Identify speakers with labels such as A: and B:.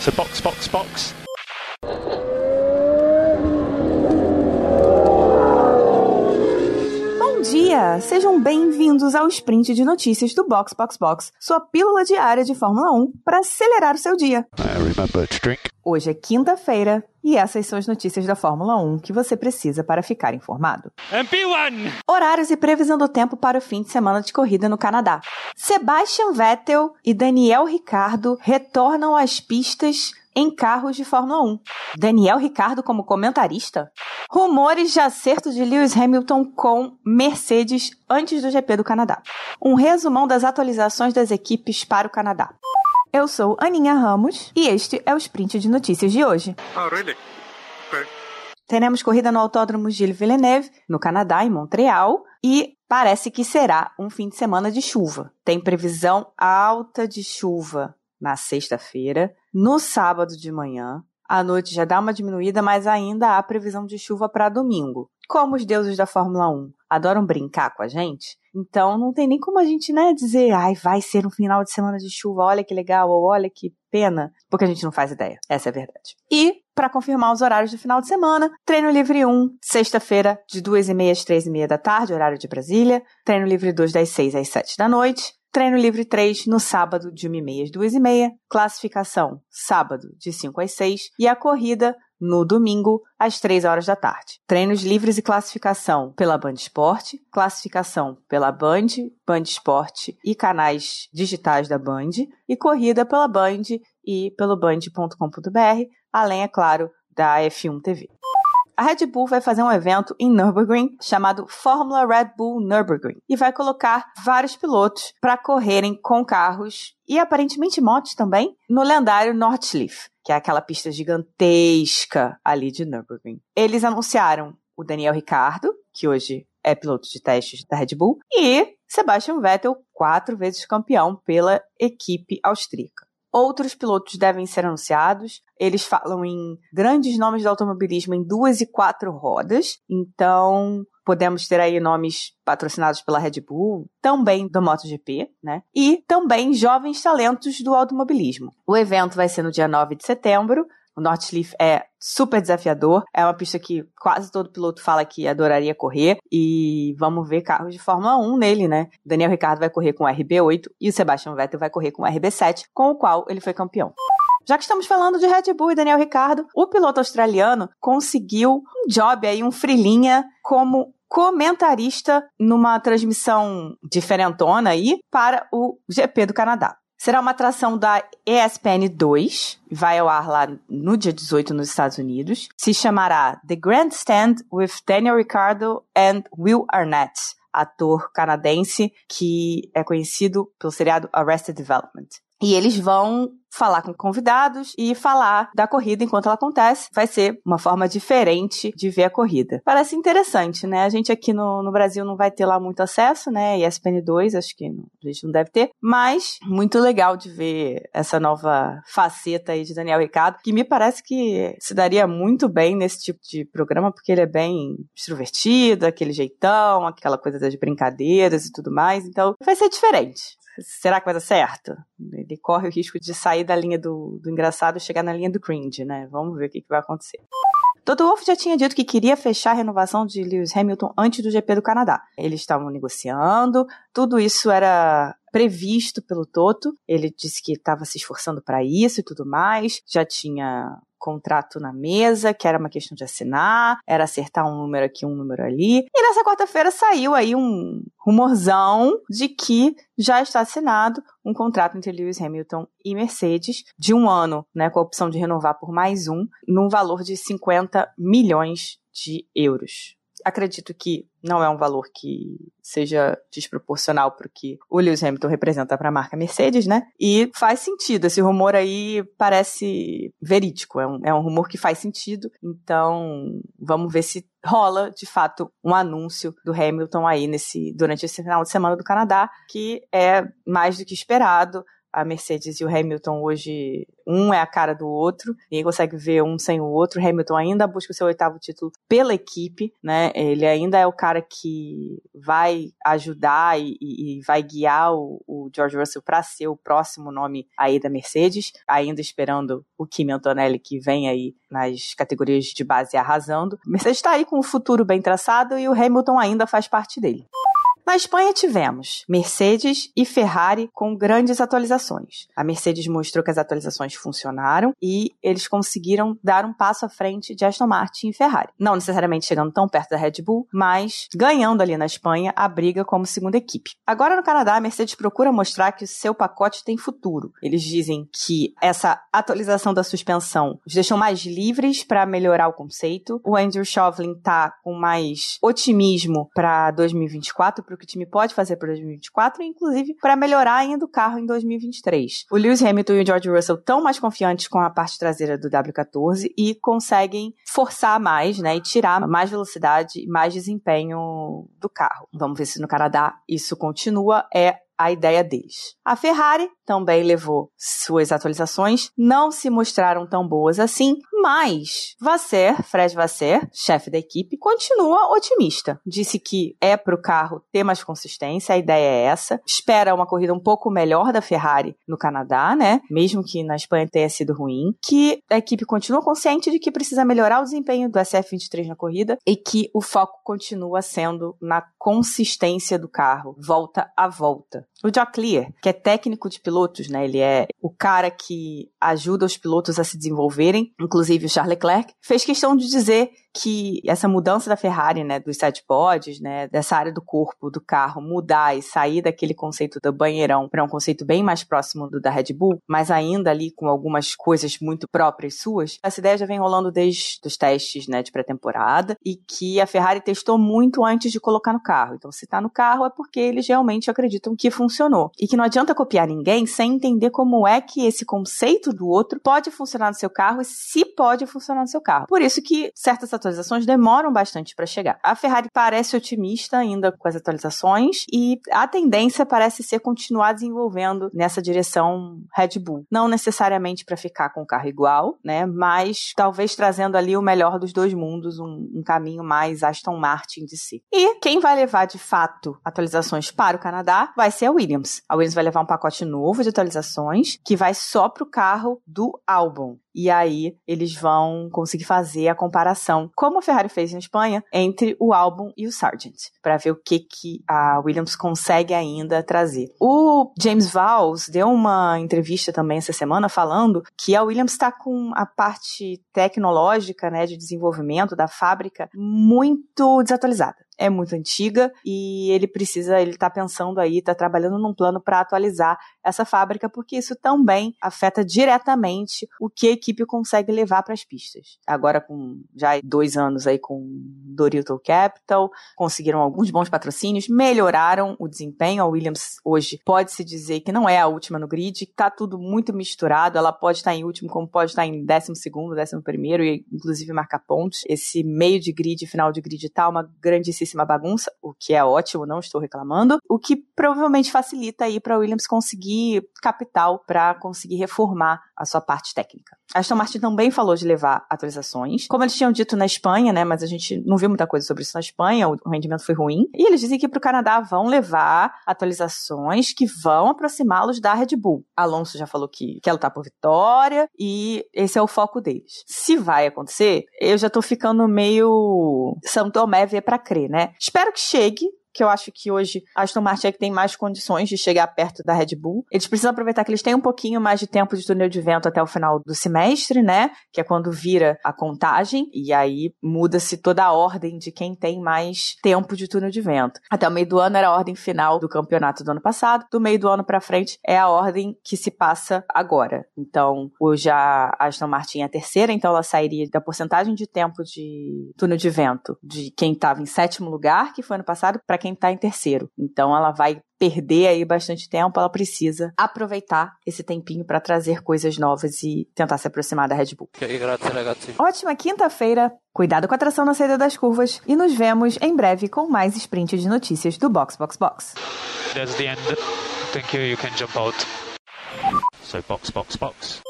A: So box, box, box.
B: Sejam bem-vindos ao sprint de notícias do Box Box Box, sua pílula diária de Fórmula 1 para acelerar o seu dia. Hoje é quinta-feira e essas são as notícias da Fórmula 1 que você precisa para ficar informado.
A: MP1!
B: Horários e previsão do tempo para o fim de semana de corrida no Canadá. Sebastian Vettel e Daniel Ricciardo retornam às pistas em carros de Fórmula 1. Daniel Ricciardo como comentarista? Rumores de acerto de Lewis Hamilton com Mercedes antes do GP do Canadá. Um resumão das atualizações das equipes para o Canadá. Eu sou Aninha Ramos e este é o Sprint de Notícias de hoje.
A: Oh, really? Okay.
B: Teremos corrida no Autódromo Gilles Villeneuve, no Canadá, em Montreal, e parece que será um fim de semana de chuva. Tem previsão alta de chuva na sexta-feira, no sábado de manhã. À noite já dá uma diminuída, mas ainda há previsão de chuva para domingo. Como os deuses da Fórmula 1 adoram brincar com a gente, então não tem nem como a gente, né, dizer, ai, vai ser um final de semana de chuva, olha que legal, ou olha que pena, porque a gente não faz ideia. Essa é a verdade. E, para confirmar os horários do final de semana, treino livre 1, sexta-feira, de 2h30 às 3h30 da tarde, horário de Brasília. Treino livre 2, das 6 às 7 da noite. Treino livre 3 no sábado, de 1h30 às 2h30. Classificação, sábado, de 5 às 6. E a corrida, no domingo, às 3 horas da tarde. Treinos livres e classificação pela Band Esporte, classificação pela Band, Band Esporte e canais digitais da Band, e corrida pela Band e pelo band.com.br, além, é claro, da F1 TV. A Red Bull vai fazer um evento em Nürburgring chamado Fórmula Red Bull Nürburgring e vai colocar vários pilotos para correrem com carros e aparentemente motos também no lendário Nordschleife, que é aquela pista gigantesca ali de Nürburgring. Eles anunciaram o Daniel Ricciardo, que hoje é piloto de testes da Red Bull, e Sebastian Vettel, quatro vezes campeão pela equipe austríaca. Outros pilotos devem ser anunciados. Eles falam em grandes nomes do automobilismo em duas e quatro rodas. Então, podemos ter aí nomes patrocinados pela Red Bull, também do MotoGP, né? E também jovens talentos do automobilismo. O evento vai ser no dia 9 de setembro. O Nordschleife é super desafiador. É uma pista que quase todo piloto fala que adoraria correr. E vamos ver carros de Fórmula 1 nele, né? Daniel Ricciardo vai correr com o RB8 e o Sebastian Vettel vai correr com o RB7, com o qual ele foi campeão. Já que estamos falando de Red Bull e Daniel Ricciardo, o piloto australiano conseguiu um job aí, um frilinha como comentarista numa transmissão diferentona aí para o GP do Canadá. Será uma atração da ESPN 2, vai ao ar lá no dia 18 nos Estados Unidos. Se chamará The Grandstand with Daniel Ricciardo and Will Arnett, ator canadense que é conhecido pelo seriado Arrested Development. E eles vão falar com convidados e falar da corrida enquanto ela acontece. Vai ser uma forma diferente de ver a corrida. Parece interessante, né? A gente aqui no, no Brasil não vai ter lá muito acesso, né? ESPN2, acho que a gente não deve ter. Mas muito legal de ver essa nova faceta aí de Daniel Ricardo, que me parece que se daria muito bem nesse tipo de programa, porque ele é bem extrovertido, aquele jeitão, aquela coisa das brincadeiras e tudo mais. Então vai ser diferente. Será que vai dar certo? Ele corre o risco de sair da linha do, do engraçado e chegar na linha do cringe, né? Vamos ver o que, que vai acontecer. Toto Wolff já tinha dito que queria fechar a renovação de Lewis Hamilton antes do GP do Canadá. Eles estavam negociando, tudo isso era previsto pelo Toto. Ele disse que estava se esforçando para isso e tudo mais. Já tinha contrato na mesa, que era uma questão de assinar, era acertar um número aqui, um número ali. E nessa quarta-feira saiu aí um rumorzão de que já está assinado um contrato entre Lewis Hamilton e Mercedes de um ano, né, com a opção de renovar por mais um, num valor de 50 milhões de euros acredito que não é um valor que seja desproporcional para o que o Lewis Hamilton representa para a marca Mercedes, né? E faz sentido. Esse rumor aí parece verídico. É um, é um rumor que faz sentido. Então, vamos ver se rola, de fato, um anúncio do Hamilton aí nesse, durante esse final de semana do Canadá, que é mais do que esperado a Mercedes e o Hamilton hoje, um é a cara do outro, ninguém consegue ver um sem o outro. Hamilton ainda busca o seu oitavo título pela equipe, né? Ele ainda é o cara que vai ajudar e, e vai guiar o, o George Russell para ser o próximo nome aí da Mercedes, ainda esperando o Kimi Antonelli que vem aí nas categorias de base arrasando. Mercedes está aí com o futuro bem traçado e o Hamilton ainda faz parte dele. Na Espanha tivemos Mercedes e Ferrari com grandes atualizações. A Mercedes mostrou que as atualizações funcionaram e eles conseguiram dar um passo à frente de Aston Martin e Ferrari. Não necessariamente chegando tão perto da Red Bull, mas ganhando ali na Espanha a briga como segunda equipe. Agora no Canadá, a Mercedes procura mostrar que o seu pacote tem futuro. Eles dizem que essa atualização da suspensão os deixou mais livres para melhorar o conceito. O Andrew Shovlin está com mais otimismo para 2024 para o que o time pode fazer para 2024 e, inclusive, para melhorar ainda o carro em 2023. O Lewis Hamilton e o George Russell estão mais confiantes com a parte traseira do W14 e conseguem forçar mais, né, e tirar mais velocidade e mais desempenho do carro. Vamos ver se no Canadá isso continua. É a ideia deles. A Ferrari também levou suas atualizações, não se mostraram tão boas assim, mas Vasser, Fred Vasser, chefe da equipe, continua otimista. Disse que é para o carro ter mais consistência, a ideia é essa. Espera uma corrida um pouco melhor da Ferrari no Canadá, né? Mesmo que na Espanha tenha sido ruim. Que a equipe continua consciente de que precisa melhorar o desempenho do SF23 na corrida e que o foco continua sendo na consistência do carro, volta a volta. O Jock que é técnico de pilotos, né? Ele é o cara que ajuda os pilotos a se desenvolverem, inclusive o Charles Leclerc, fez questão de dizer que essa mudança da Ferrari, né, dos sete pods, né, dessa área do corpo do carro mudar e sair daquele conceito do banheirão para um conceito bem mais próximo do da Red Bull, mas ainda ali com algumas coisas muito próprias suas. Essa ideia já vem rolando desde os testes, né, de pré-temporada e que a Ferrari testou muito antes de colocar no carro. Então, se está no carro é porque eles realmente acreditam que funcionou e que não adianta copiar ninguém sem entender como é que esse conceito do outro pode funcionar no seu carro e se pode funcionar no seu carro. Por isso que certas atualizações demoram bastante para chegar. A Ferrari parece otimista ainda com as atualizações e a tendência parece ser continuar desenvolvendo nessa direção Red Bull. Não necessariamente para ficar com o carro igual, né? Mas talvez trazendo ali o melhor dos dois mundos, um, um caminho mais Aston Martin de si. E quem vai levar de fato atualizações para o Canadá vai ser a Williams. A Williams vai levar um pacote novo de atualizações que vai só para o carro do álbum e aí eles vão conseguir fazer a comparação, como a Ferrari fez na Espanha, entre o álbum e o Sargent, para ver o que, que a Williams consegue ainda trazer. O James Valls deu uma entrevista também essa semana falando que a Williams está com a parte tecnológica, né, de desenvolvimento da fábrica muito desatualizada é muito antiga e ele precisa, ele está pensando aí, está trabalhando num plano para atualizar essa fábrica, porque isso também afeta diretamente o que a equipe consegue levar para as pistas. Agora, com já dois anos aí com Dorito Capital, conseguiram alguns bons patrocínios, melhoraram o desempenho. A Williams hoje pode-se dizer que não é a última no grid, está tudo muito misturado. Ela pode estar em último, como pode estar em décimo segundo, décimo primeiro, e inclusive marcar pontos. Esse meio de grid, final de grid, tá uma grandíssima bagunça, o que é ótimo, não estou reclamando. O que provavelmente facilita aí para Williams conseguir capital para conseguir reformar a sua parte técnica. A Aston Martin também falou de levar atualizações. Como eles tinham dito na Espanha, né, mas a gente não viu muita coisa sobre isso na Espanha, o rendimento foi ruim. E eles dizem que para o Canadá vão levar atualizações que vão aproximá-los da Red Bull. Alonso já falou que quer lutar por vitória e esse é o foco deles. Se vai acontecer, eu já tô ficando meio São Tomé ver para crer, né? Espero que chegue, que eu acho que hoje a Aston Martin é que tem mais condições de chegar perto da Red Bull. Eles precisam aproveitar que eles têm um pouquinho mais de tempo de túnel de vento até o final do semestre, né? Que é quando vira a contagem e aí muda-se toda a ordem de quem tem mais tempo de túnel de vento. Até o meio do ano era a ordem final do campeonato do ano passado, do meio do ano para frente é a ordem que se passa agora. Então, hoje a Aston Martin é a terceira, então ela sairia da porcentagem de tempo de túnel de vento de quem estava em sétimo lugar, que foi ano passado, para quem está em terceiro. Então ela vai perder aí bastante tempo, ela precisa aproveitar esse tempinho para trazer coisas novas e tentar se aproximar da Red Bull. Ótima quinta-feira, cuidado com a tração na saída das curvas e nos vemos em breve com mais sprint de notícias do Box Box Box.
A: That's the end. Thank you. You can jump out. So box, box, box.